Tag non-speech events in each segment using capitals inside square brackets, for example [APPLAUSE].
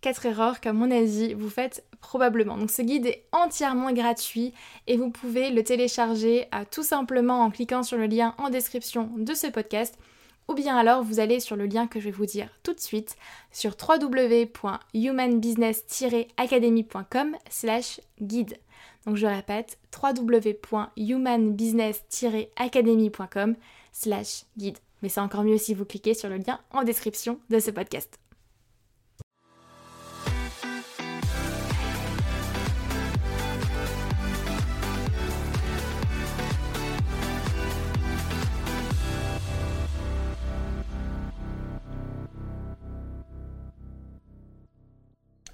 4 erreurs qu'à mon avis vous faites probablement. Donc ce guide est entièrement gratuit et vous pouvez le télécharger euh, tout simplement en cliquant sur le lien en description de ce podcast ou bien alors vous allez sur le lien que je vais vous dire tout de suite sur www.humanbusiness-academy.com slash guide. Donc je répète www.humanbusiness-academy.com slash guide. Mais c'est encore mieux si vous cliquez sur le lien en description de ce podcast.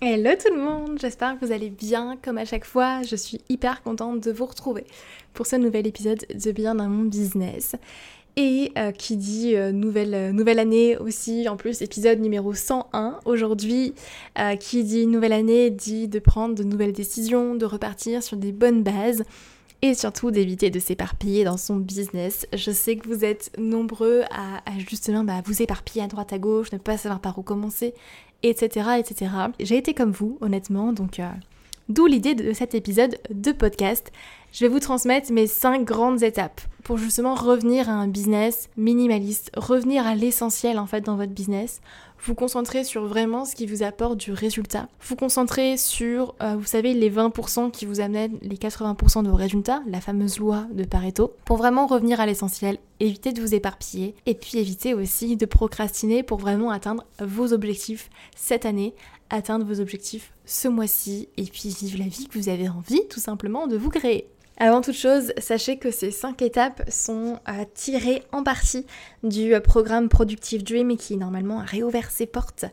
Hello tout le monde, j'espère que vous allez bien. Comme à chaque fois, je suis hyper contente de vous retrouver pour ce nouvel épisode de Bien dans mon business. Et euh, qui dit euh, nouvelle, euh, nouvelle année aussi, en plus épisode numéro 101 aujourd'hui, qui dit nouvelle année dit de prendre de nouvelles décisions, de repartir sur des bonnes bases et surtout d'éviter de s'éparpiller dans son business. Je sais que vous êtes nombreux à, justement bah, vous éparpiller à droite à gauche, ne pas savoir par où commencer etc. etc. J'ai été comme vous, honnêtement, donc euh, d'où l'idée de cet épisode de podcast. Je vais vous transmettre mes 5 grandes étapes pour justement revenir à un business minimaliste, revenir à l'essentiel en fait dans votre business, vous concentrer sur vraiment ce qui vous apporte du résultat, vous concentrer sur, euh, vous savez, les 20% qui vous amènent les 80% de résultats, la fameuse loi de Pareto, pour vraiment revenir à l'essentiel, éviter de vous éparpiller et puis éviter aussi de procrastiner pour vraiment atteindre vos objectifs cette année, atteindre vos objectifs ce mois-ci et puis vivre la vie que vous avez envie tout simplement de vous créer. Avant toute chose, sachez que ces 5 étapes sont euh, tirées en partie du euh, programme Productive Dream qui normalement a réouvert ses portes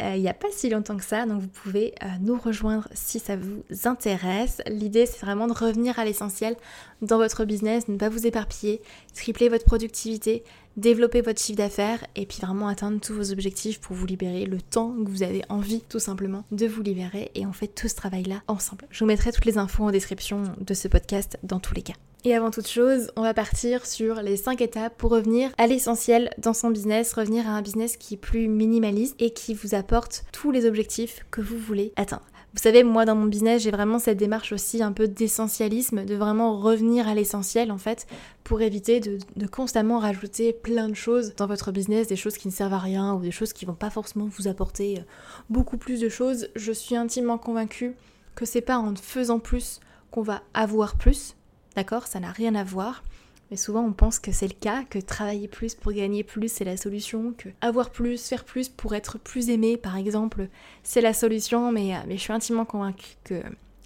euh, il n'y a pas si longtemps que ça, donc vous pouvez nous rejoindre si ça vous intéresse. L'idée c'est vraiment de revenir à l'essentiel dans votre business, ne pas vous éparpiller, tripler votre productivité, développer votre chiffre d'affaires et puis vraiment atteindre tous vos objectifs pour vous libérer le temps que vous avez envie tout simplement de vous libérer et on fait tout ce travail là ensemble. Je vous mettrai toutes les infos en description de ce podcast dans tous les cas. Et avant toute chose, on va partir sur les 5 étapes pour revenir à l'essentiel dans son business, revenir à un business qui est plus minimaliste et qui vous apporte tous les objectifs que vous voulez atteindre. Vous savez, moi dans mon business, j'ai vraiment cette démarche aussi un peu d'essentialisme, de vraiment revenir à l'essentiel en fait, pour éviter de, constamment rajouter plein de choses dans votre business, des choses qui ne servent à rien ou des choses qui vont pas forcément vous apporter euh, beaucoup plus de choses. Je suis intimement convaincue que c'est pas en faisant plus qu'on va avoir plus, d'accord? Ça n'a rien à voir. Mais souvent on pense que c'est le cas, que travailler plus pour gagner plus c'est la solution, que avoir plus, faire plus pour être plus aimé par exemple c'est la solution, mais, euh, mais je suis intimement convaincue que,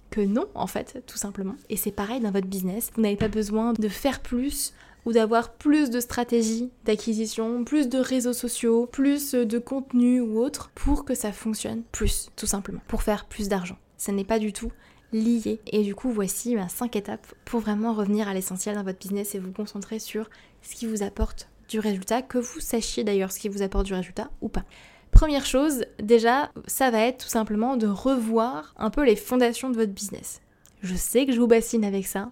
que non en fait, tout simplement. Et c'est pareil dans votre business, vous n'avez pas besoin de faire plus ou d'avoir plus de stratégies d'acquisition, plus de réseaux sociaux, plus de contenu ou autre pour que ça fonctionne plus, tout simplement, pour faire plus d'argent. Ce n'est pas du tout lié. Et du coup, voici 5 étapes pour vraiment revenir à l'essentiel dans votre business et vous concentrer sur ce qui vous apporte du résultat, que vous sachiez d'ailleurs ce qui vous apporte du résultat ou pas. Première chose, déjà, ça va être tout simplement de revoir un peu les fondations de votre business. Je sais que je vous bassine avec ça,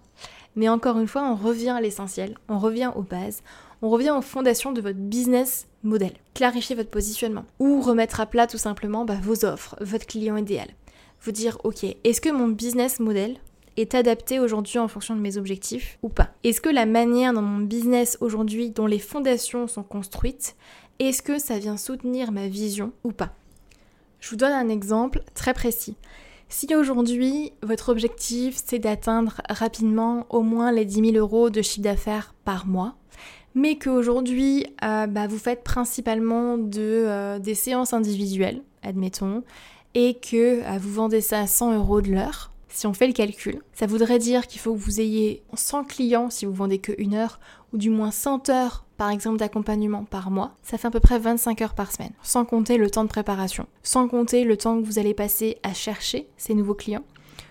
mais encore une fois, on revient à l'essentiel, on revient aux bases, on revient aux fondations de votre business model. Clarifier votre positionnement ou remettre à plat tout simplement bah, vos offres, votre client idéal. Dire, ok, est-ce que mon business model est adapté aujourd'hui en fonction de mes objectifs ou pas? Est-ce que la manière dans mon business aujourd'hui, dont les fondations sont construites, est-ce que ça vient soutenir ma vision ou pas? Je vous donne un exemple très précis. Si aujourd'hui votre objectif c'est d'atteindre rapidement au moins les 10 000 euros de chiffre d'affaires par mois, mais qu'aujourd'hui euh, bah, vous faites principalement de, euh, des séances individuelles, admettons, et que euh, vous vendez ça à 100 euros de l'heure, si on fait le calcul, ça voudrait dire qu'il faut que vous ayez 100 clients si vous vendez que une heure, ou du moins 100 heures par exemple d'accompagnement par mois, ça fait à peu près 25 heures par semaine, sans compter le temps de préparation, sans compter le temps que vous allez passer à chercher ces nouveaux clients,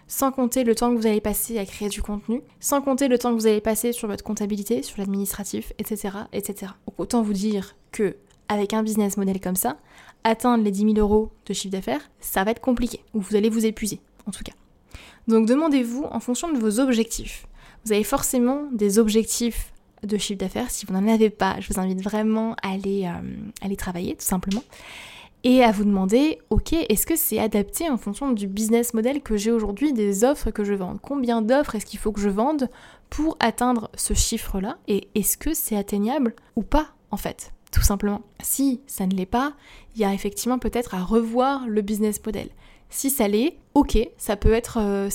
sans compter le temps que vous allez passer à créer du contenu, sans compter le temps que vous allez passer sur votre comptabilité, sur l'administratif, etc., etc. Donc autant vous dire que avec un business model comme ça, atteindre les 10 000 euros de chiffre d'affaires, ça va être compliqué, ou vous allez vous épuiser, en tout cas. Donc demandez-vous en fonction de vos objectifs. Vous avez forcément des objectifs de chiffre d'affaires. Si vous n'en avez pas, je vous invite vraiment à aller, euh, travailler, tout simplement. Et à vous demander, ok, est-ce que c'est adapté en fonction du business model que j'ai aujourd'hui, des offres que je vends Combien d'offres est-ce qu'il faut que je vende pour atteindre ce chiffre-là? Et est-ce que c'est atteignable ou pas, en fait? Tout simplement. Si ça ne l'est pas, il y a effectivement peut-être à revoir le business model. Si ça l'est, ok, ça peut être, euh,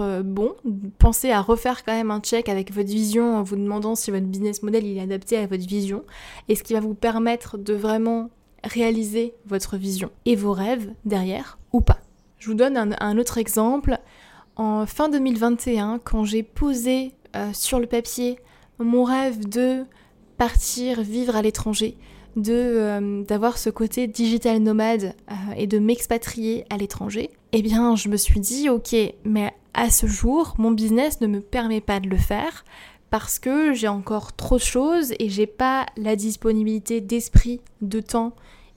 euh, bon. Pensez à refaire quand même un check avec votre vision en vous demandant si votre business model est adapté à votre vision et ce qui va vous permettre de vraiment réaliser votre vision et vos rêves derrière ou pas. Je vous donne un, autre exemple. En fin 2021, quand j'ai posé euh, sur le papier mon rêve de partir vivre à l'étranger, de euh, d'avoir ce côté digital nomade euh, et de m'expatrier à l'étranger, eh bien je me suis dit ok, mais à ce jour, mon business ne me permet pas de le faire parce que j'ai encore trop de choses et j'ai pas la disponibilité d'esprit, de temps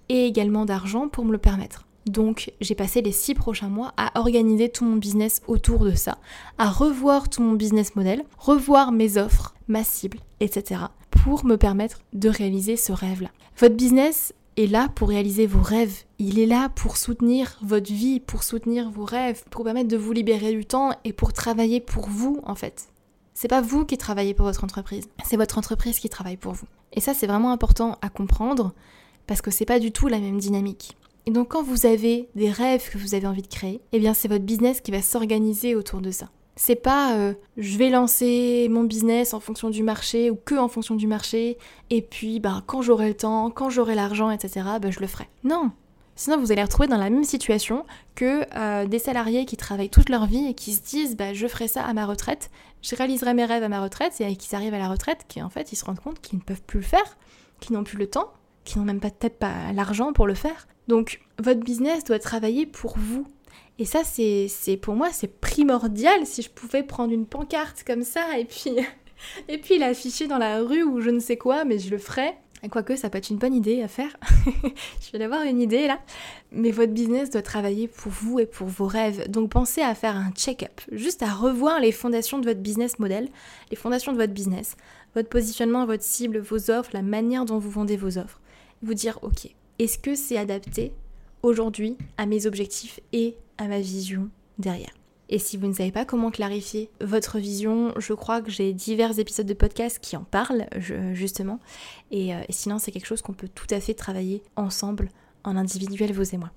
et également d'argent pour me le permettre. Donc j'ai passé les six prochains mois à organiser tout mon business autour de ça, à revoir tout mon business model, revoir mes offres, ma cible, etc. pour me permettre de réaliser ce rêve-là. Votre business est là pour réaliser vos rêves. Il est là pour soutenir votre vie, pour soutenir vos rêves, pour permettre de vous libérer du temps et pour travailler pour vous en fait. C'est pas vous qui travaillez pour votre entreprise, c'est votre entreprise qui travaille pour vous. Et ça c'est vraiment important à comprendre parce que c'est pas du tout la même dynamique. Et donc quand vous avez des rêves que vous avez envie de créer, eh bien c'est votre business qui va s'organiser autour de ça. C'est pas euh, je vais lancer mon business en fonction du marché ou que en fonction du marché et puis bah quand j'aurai le temps, quand j'aurai l'argent, etc. Bah, je le ferai. Non. Sinon vous allez retrouver dans la même situation que euh, des salariés qui travaillent toute leur vie et qui se disent bah je ferai ça à ma retraite, je réaliserai mes rêves à ma retraite et qui arrivent à la retraite qui en fait ils se rendent compte qu'ils ne peuvent plus le faire, qu'ils n'ont plus le temps, qu'ils n'ont même peut-être pas l'argent pour le faire. Donc votre business doit travailler pour vous. Et ça, c'est, pour moi, c'est primordial si je pouvais prendre une pancarte comme ça et puis, [LAUGHS] et puis l'afficher dans la rue ou je ne sais quoi, mais je le ferais. Quoique, ça peut être une bonne idée à faire. [LAUGHS] je vais avoir une idée là. Mais votre business doit travailler pour vous et pour vos rêves. Donc pensez à faire un check-up, juste à revoir les fondations de votre business model, les fondations de votre business, votre positionnement, votre cible, vos offres, la manière dont vous vendez vos offres. Vous dire, ok, est-ce que c'est adapté aujourd'hui à mes objectifs et à ma vision derrière et si vous ne savez pas comment clarifier votre vision, je crois que j'ai divers épisodes de podcast qui en parlent justement. Et, euh, et sinon, c'est quelque chose qu'on peut tout à fait travailler ensemble, en individuel, vous et moi.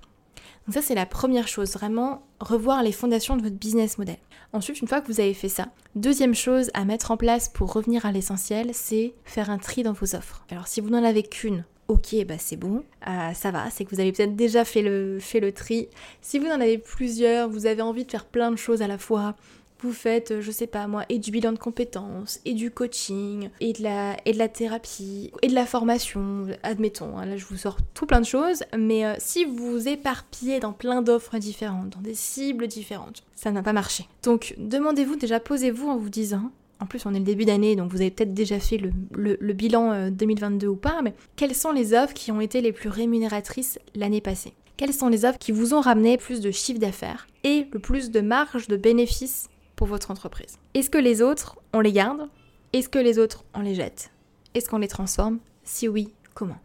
Donc ça, c'est la première chose, vraiment revoir les fondations de votre business model. Ensuite, une fois que vous avez fait ça, deuxième chose à mettre en place pour revenir à l'essentiel, c'est faire un tri dans vos offres. Alors si vous n'en avez qu'une, ok, bah c'est bon, euh, ça va, c'est que vous avez peut-être déjà fait le, fait le tri. Si vous en avez plusieurs, vous avez envie de faire plein de choses à la fois, vous faites, euh, je sais pas moi, et du bilan de compétences, et du coaching, et de la, et de la thérapie, et de la formation, admettons, hein, là je vous sors tout plein de choses, mais euh, si vous vous éparpillez dans plein d'offres différentes, dans des cibles différentes, ça n'a pas marché. Donc demandez-vous déjà, posez-vous en vous disant, en plus on est le début d'année, donc vous avez peut-être déjà fait le, bilan 2022 euh, ou pas, mais quelles sont les offres qui ont été les plus rémunératrices l'année passée? Quelles sont les offres qui vous ont ramené plus de chiffre d'affaires et le plus de marge de bénéfices pour votre entreprise? Est-ce que les autres, on les garde? Est-ce que les autres, on les jette? Est-ce qu'on les transforme? Si oui, comment?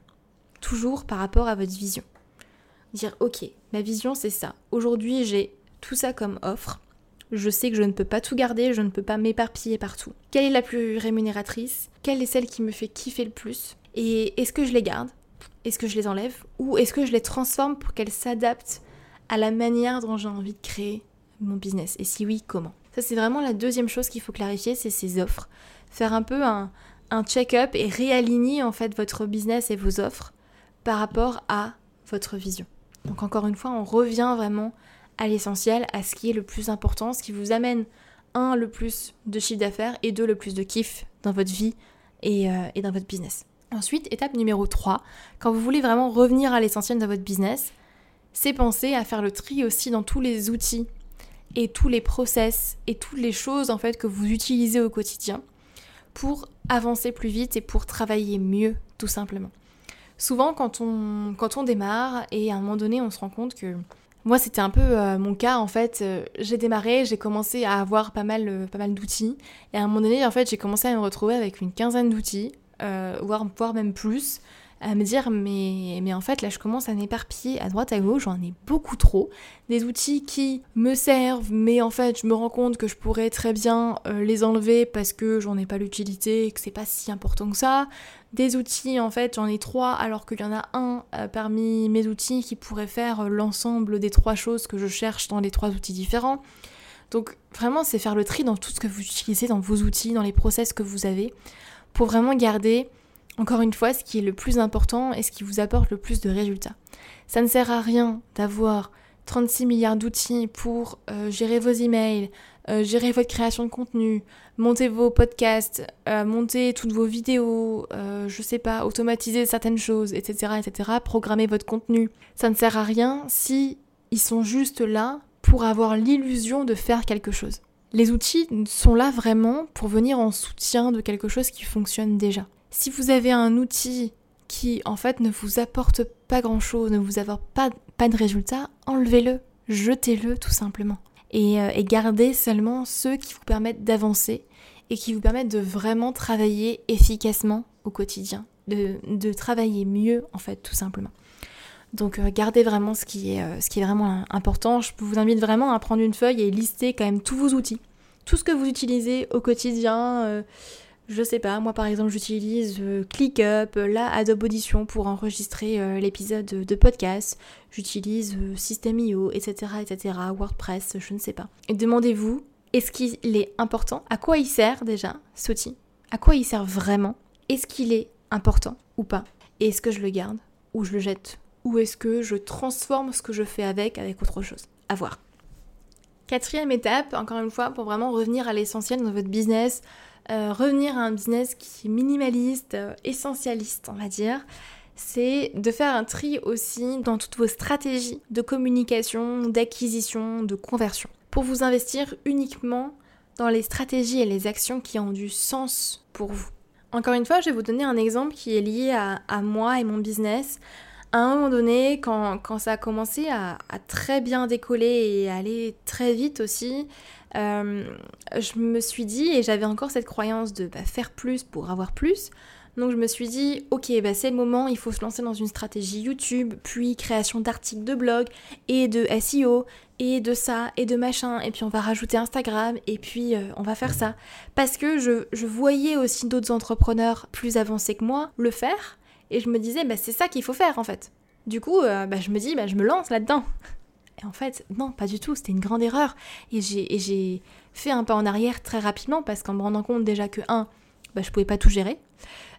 Toujours par rapport à votre vision. Dire, ok, ma vision c'est ça. Aujourd'hui j'ai tout ça comme offre. Je sais que je ne peux pas tout garder, je ne peux pas m'éparpiller partout. Quelle est la plus rémunératrice? Quelle est celle qui me fait kiffer le plus? Et est-ce que je les garde? Est-ce que je les enlève? Ou est-ce que je les transforme pour qu'elles s'adaptent à la manière dont j'ai envie de créer mon business? Et si oui, comment? Ça, c'est vraiment la deuxième chose qu'il faut clarifier, c'est ces offres. Faire un peu un, check-up et réaligner en fait votre business et vos offres par rapport à votre vision. Donc encore une fois, on revient vraiment à l'essentiel, à ce qui est le plus important, ce qui vous amène, un, le plus de chiffre d'affaires et deux, le plus de kiff dans votre vie et, euh, dans votre business. Ensuite, étape numéro 3, quand vous voulez vraiment revenir à l'essentiel de votre business, c'est penser à faire le tri aussi dans tous les outils et tous les process et toutes les choses en fait que vous utilisez au quotidien pour avancer plus vite et pour travailler mieux tout simplement. Souvent quand on, quand on démarre et à un moment donné on se rend compte que moi c'était un peu euh, mon cas en fait, euh, j'ai démarré, j'ai commencé à avoir pas mal, euh, pas mal d'outils. Et à un moment donné en fait j'ai commencé à me retrouver avec une quinzaine d'outils, voire, voire même plus à me dire mais, en fait là je commence à m'éparpiller à droite à gauche, j'en ai beaucoup trop. Des outils qui me servent mais en fait je me rends compte que je pourrais très bien euh, les enlever parce que j'en ai pas l'utilité que c'est pas si important que ça. Des outils en fait j'en ai trois alors qu'il y en a un euh, parmi mes outils qui pourrait faire l'ensemble des trois choses que je cherche dans les trois outils différents. Donc vraiment c'est faire le tri dans tout ce que vous utilisez, dans vos outils, dans les process que vous avez pour vraiment garder encore une fois, ce qui est le plus important et ce qui vous apporte le plus de résultats. Ça ne sert à rien d'avoir 36 milliards d'outils pour euh, gérer vos emails, euh, gérer votre création de contenu, monter vos podcasts, euh, monter toutes vos vidéos, je sais pas, automatiser certaines choses, etc., etc., programmer votre contenu. Ça ne sert à rien si ils sont juste là pour avoir l'illusion de faire quelque chose. Les outils sont là vraiment pour venir en soutien de quelque chose qui fonctionne déjà. Si vous avez un outil qui en fait ne vous apporte pas grand chose, ne vous apporte pas, de résultat, enlevez-le, jetez-le tout simplement. Et, euh, et, gardez seulement ceux qui vous permettent d'avancer et qui vous permettent de vraiment travailler efficacement au quotidien, de, de travailler mieux en fait tout simplement. Donc euh, gardez vraiment ce qui, est, euh, ce qui est vraiment important. Je vous invite vraiment à prendre une feuille et lister quand même tous vos outils, tout ce que vous utilisez au quotidien je sais pas, moi par exemple j'utilise euh, ClickUp, la Adobe Audition pour enregistrer euh, l'épisode de podcast, j'utilise euh, System.io, etc., etc., WordPress, je ne sais pas. Demandez-vous, est-ce qu'il est important À quoi il sert déjà cet À quoi il sert vraiment? Est-ce qu'il est important ou pas? Et est-ce que je le garde ou je le jette? Ou est-ce que je transforme ce que je fais avec avec autre chose? À voir. Quatrième étape, encore une fois, pour vraiment revenir à l'essentiel dans votre business, euh, revenir à un business qui est minimaliste, euh, essentialiste, on va dire, c'est de faire un tri aussi dans toutes vos stratégies de communication, d'acquisition, de conversion, pour vous investir uniquement dans les stratégies et les actions qui ont du sens pour vous. Encore une fois, je vais vous donner un exemple qui est lié à, moi et mon business. À un moment donné, quand, ça a commencé à, à, très bien décoller et à aller très vite aussi, euh, je me suis dit, et j'avais encore cette croyance de bah, faire plus pour avoir plus, donc je me suis dit, ok, bah c'est le moment, il faut se lancer dans une stratégie YouTube, puis création d'articles de blog, et de SEO, et de ça, et de machin, et puis on va rajouter Instagram, et puis euh, on va faire ça. Parce que je, je voyais aussi d'autres entrepreneurs plus avancés que moi le faire, et je me disais, bah c'est ça qu'il faut faire en fait. Du coup, euh, bah, je me dis, bah, je me lance là-dedans. Et en fait, non, pas du tout, c'était une grande erreur. Et j'ai fait un pas en arrière très rapidement parce qu'en me rendant compte déjà que, un, bah, je pouvais pas tout gérer.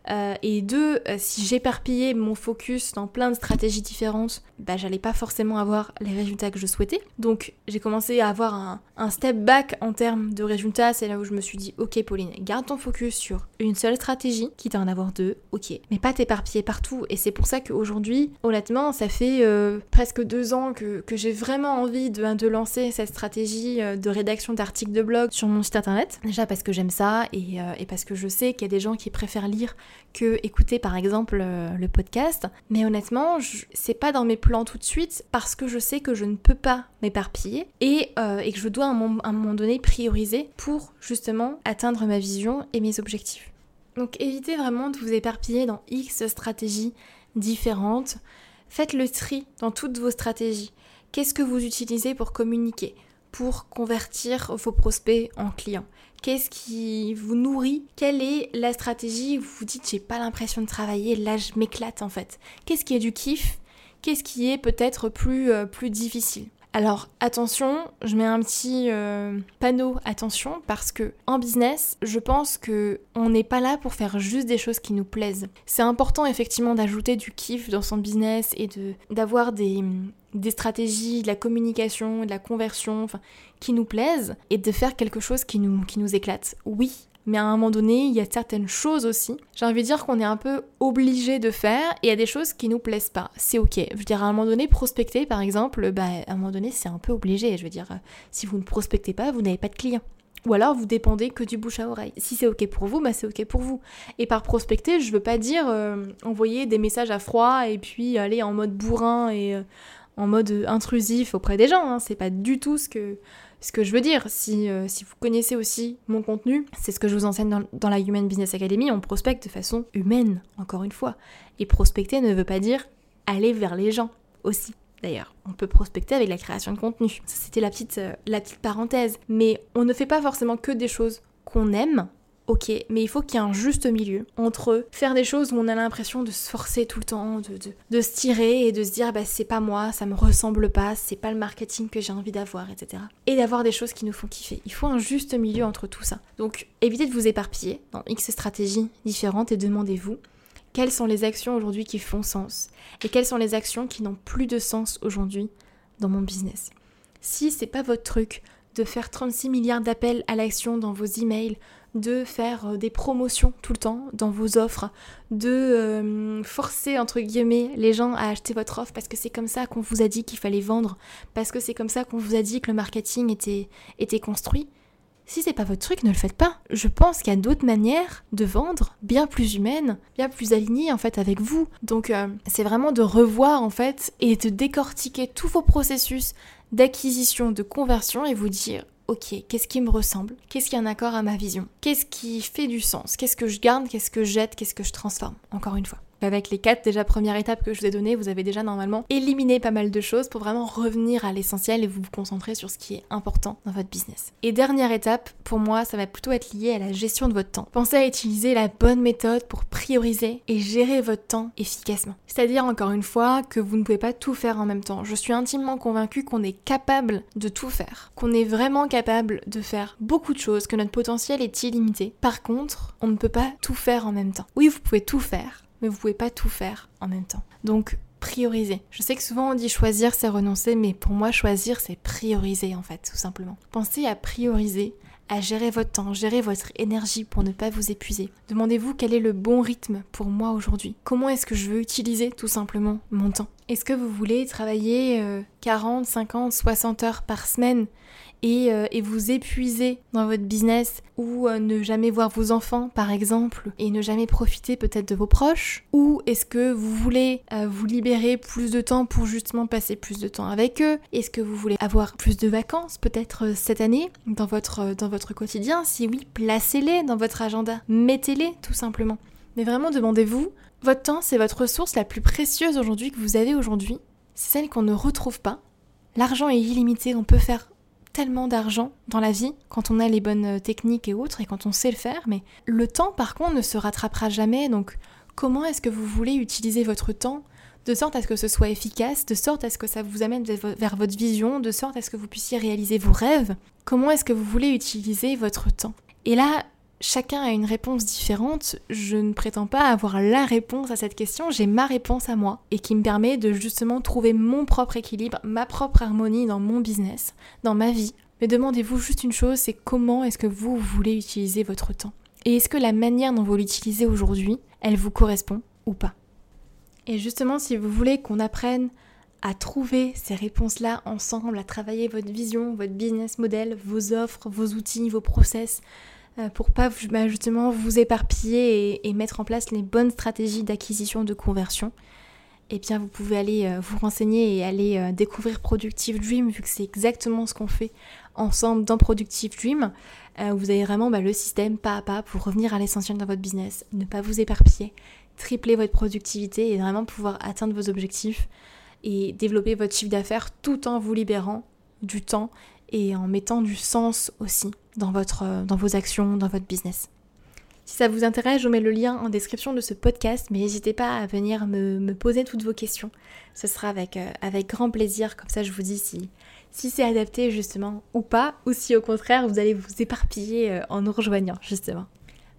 Euh, et deux, euh, si j'éparpillais mon focus dans plein de stratégies différentes, bah, j'allais pas forcément avoir les résultats que je souhaitais. Donc j'ai commencé à avoir un, step back en termes de résultats. C'est là où je me suis dit, ok Pauline, garde ton focus sur une seule stratégie, quitte à en avoir deux, ok. Mais pas t'éparpiller partout. Et c'est pour ça qu'aujourd'hui, honnêtement, ça fait euh, presque deux ans que, que j'ai vraiment envie de, de, lancer cette stratégie de rédaction d'articles de blog sur mon site internet. Déjà parce que j'aime ça et parce que je sais qu'il y a des gens qui préfèrent lire que écouter par exemple euh, le podcast. Mais honnêtement, c'est pas dans mes plans tout de suite parce que je sais que je ne peux pas m'éparpiller et, euh, et, que je dois à un, moment donné prioriser pour justement atteindre ma vision et mes objectifs. Donc évitez vraiment de vous éparpiller dans X stratégies différentes. Faites le tri dans toutes vos stratégies. Qu'est-ce que vous utilisez pour communiquer, pour convertir vos prospects en clients? Qu'est-ce qui vous nourrit? Quelle est la stratégie? Vous vous dites j'ai pas l'impression de travailler, là je m'éclate en fait. Qu'est-ce qui est du kiff? Qu'est-ce qui est peut-être plus, euh, difficile? Alors attention, je mets un petit euh, panneau attention parce que en business, je pense que on n'est pas là pour faire juste des choses qui nous plaisent. C'est important effectivement d'ajouter du kiff dans son business et d'avoir des, des stratégies, de la communication, de la conversion, qui nous plaisent et de faire quelque chose qui nous, qui nous éclate. Oui, mais à un moment donné, il y a certaines choses aussi. J'ai envie de dire qu'on est un peu obligé de faire et il y a des choses qui nous plaisent pas. C'est ok. Je veux dire, à un moment donné, prospecter par exemple, bah, à un moment donné, c'est un peu obligé. Je veux dire, si vous ne prospectez pas, vous n'avez pas de clients. Ou alors vous dépendez que du bouche à oreille. Si c'est ok pour vous, bah c'est ok pour vous. Et par prospecter, je veux pas dire euh, envoyer des messages à froid et puis aller en mode bourrin et euh, en mode intrusif auprès des gens. Hein. C'est pas du tout ce que, ce que je veux dire. Si, euh, si vous connaissez aussi mon contenu, c'est ce que je vous enseigne dans, la Human Business Academy. On prospecte de façon humaine, encore une fois. Et prospecter ne veut pas dire aller vers les gens aussi. D'ailleurs, on peut prospecter avec la création de contenu. C'était euh, la petite parenthèse. Mais on ne fait pas forcément que des choses qu'on aime, ok, mais il faut qu'il y ait un juste milieu entre faire des choses où on a l'impression de se forcer tout le temps, de, de, se tirer et de se dire bah c'est pas moi, ça me ressemble pas, c'est pas le marketing que j'ai envie d'avoir, etc. Et d'avoir des choses qui nous font kiffer. Il faut un juste milieu entre tout ça. Donc évitez de vous éparpiller dans X stratégies différentes et demandez-vous quelles sont les actions aujourd'hui qui font sens et quelles sont les actions qui n'ont plus de sens aujourd'hui dans mon business. Si c'est pas votre truc de faire 36 milliards d'appels à l'action dans vos emails, de faire euh, des promotions tout le temps dans vos offres, de euh, forcer entre guillemets les gens à acheter votre offre parce que c'est comme ça qu'on vous a dit qu'il fallait vendre, parce que c'est comme ça qu'on vous a dit que le marketing était, était construit. Si c'est pas votre truc, ne le faites pas. Je pense qu'il y a d'autres manières de vendre, bien plus humaines, bien plus alignées en fait avec vous. Donc euh, c'est vraiment de revoir en fait et de décortiquer tous vos processus d'acquisition, de conversion et vous dire ok, qu'est-ce qui me ressemble? Qu'est-ce qui est en accord à ma vision? Qu'est-ce qui fait du sens? Qu'est-ce que je garde? Qu'est-ce que je jette? Qu'est-ce que je transforme? Encore une fois. Avec les quatre déjà premières étapes que je vous ai données, vous avez déjà normalement éliminé pas mal de choses pour vraiment revenir à l'essentiel et vous vous concentrer sur ce qui est important dans votre business. Et dernière étape, pour moi, ça va plutôt être lié à la gestion de votre temps. Pensez à utiliser la bonne méthode pour prioriser et gérer votre temps efficacement. C'est-à-dire encore une fois que vous ne pouvez pas tout faire en même temps. Je suis intimement convaincue qu'on est capable de tout faire, qu'on est vraiment capable de faire beaucoup de choses, que notre potentiel est illimité. Par contre, on ne peut pas tout faire en même temps. Oui, vous pouvez tout faire, mais vous pouvez pas tout faire en même temps. Donc prioriser. Je sais que souvent on dit choisir c'est renoncer, mais pour moi choisir c'est prioriser en fait, tout simplement. Pensez à prioriser, à gérer votre temps, gérer votre énergie pour ne pas vous épuiser. Demandez-vous quel est le bon rythme pour moi aujourd'hui. Comment est-ce que je veux utiliser tout simplement mon temps? Est-ce que vous voulez travailler 40, 50, 60 heures par semaine euh, et, vous épuiser dans votre business ou euh, ne jamais voir vos enfants par exemple et ne jamais profiter peut-être de vos proches ou est-ce que vous voulez euh, vous libérer plus de temps pour justement passer plus de temps avec eux? Est-ce que vous voulez avoir plus de vacances peut-être cette année dans votre, dans votre quotidien? Si oui, placez-les dans votre agenda, mettez-les tout simplement. Mais vraiment demandez-vous, votre temps c'est votre ressource la plus précieuse aujourd'hui que vous avez aujourd'hui, c'est celle qu'on ne retrouve pas. L'argent est illimité, on peut faire tellement d'argent dans la vie quand on a les bonnes euh, techniques et autres et quand on sait le faire, mais le temps par contre ne se rattrapera jamais. Donc comment est-ce que vous voulez utiliser votre temps de sorte à ce que ce soit efficace, de sorte à ce que ça vous amène vers votre vision, de sorte à ce que vous puissiez réaliser vos rêves? Comment est-ce que vous voulez utiliser votre temps? Et là, chacun a une réponse différente. Je ne prétends pas avoir la réponse à cette question, j'ai ma réponse à moi et qui me permet de justement trouver mon propre équilibre, ma propre harmonie dans mon business, dans ma vie. Mais demandez-vous juste une chose, c'est comment est-ce que vous voulez utiliser votre temps? Et est-ce que la manière dont vous l'utilisez aujourd'hui, elle vous correspond ou pas? Et justement, si vous voulez qu'on apprenne à trouver ces réponses-là ensemble, à travailler votre vision, votre business model, vos offres, vos outils, vos process, pour pas bah, justement vous éparpiller et, mettre en place les bonnes stratégies d'acquisition de conversion, eh bien vous pouvez aller euh, vous renseigner et aller euh, découvrir Productive Dream vu que c'est exactement ce qu'on fait ensemble dans Productive Dream. vous avez vraiment bah, le système pas à pas pour revenir à l'essentiel dans votre business, ne pas vous éparpiller, tripler votre productivité et vraiment pouvoir atteindre vos objectifs et développer votre chiffre d'affaires tout en vous libérant du temps et en mettant du sens aussi dans, votre, euh, dans vos actions, dans votre business. Si ça vous intéresse, je vous mets le lien en description de ce podcast, mais n'hésitez pas à venir me, poser toutes vos questions. Ce sera avec, euh, avec grand plaisir, comme ça je vous dis si, si c'est adapté justement ou pas, ou si au contraire vous allez vous éparpiller euh, en nous rejoignant justement.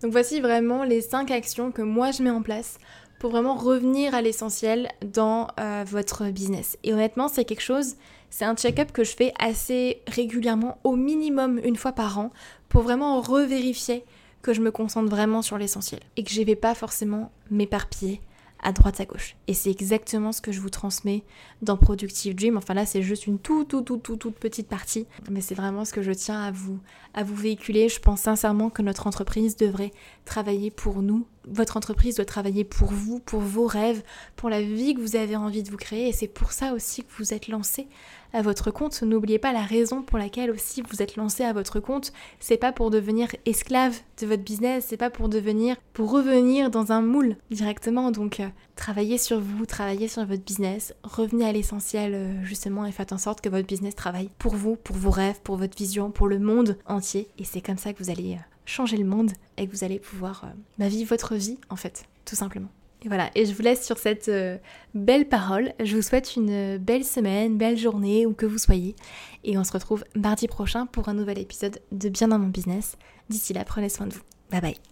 Donc voici vraiment les 5 actions que moi je mets en place pour vraiment revenir à l'essentiel dans votre business. Et honnêtement, c'est quelque chose c'est un check-up que je fais assez régulièrement, au minimum une fois par an, pour vraiment revérifier que je me concentre vraiment sur l'essentiel et que je ne vais pas forcément m'éparpiller à droite à gauche. Et c'est exactement ce que je vous transmets dans Productive Dream. Enfin là, c'est juste une toute, toute, toute, toute, toute petite partie, mais c'est vraiment ce que je tiens à vous, à vous véhiculer. Je pense sincèrement que notre entreprise devrait travailler pour nous. Votre entreprise doit travailler pour vous, pour vos rêves, pour la vie que vous avez envie de vous créer. Et c'est pour ça aussi que vous êtes lancé à votre compte. N'oubliez pas la raison pour laquelle aussi vous êtes lancé à votre compte. C'est pas pour devenir esclave de votre business, c'est pas pour devenir, pour revenir dans un moule directement. Donc, euh, travaillez sur vous, travaillez sur votre business, revenez à l'essentiel euh, justement et faites en sorte que votre business travaille pour vous, pour vos rêves, pour votre vision, pour le monde entier. Et c'est comme ça que vous allez euh, changer le monde et que vous allez pouvoir bah, vivre votre vie en fait, tout simplement. Et voilà, et je vous laisse sur cette euh, belle parole. Je vous souhaite une belle semaine, belle journée, où que vous soyez. Et on se retrouve mardi prochain pour un nouvel épisode de Bien dans mon business. D'ici là, prenez soin de vous. Bye bye.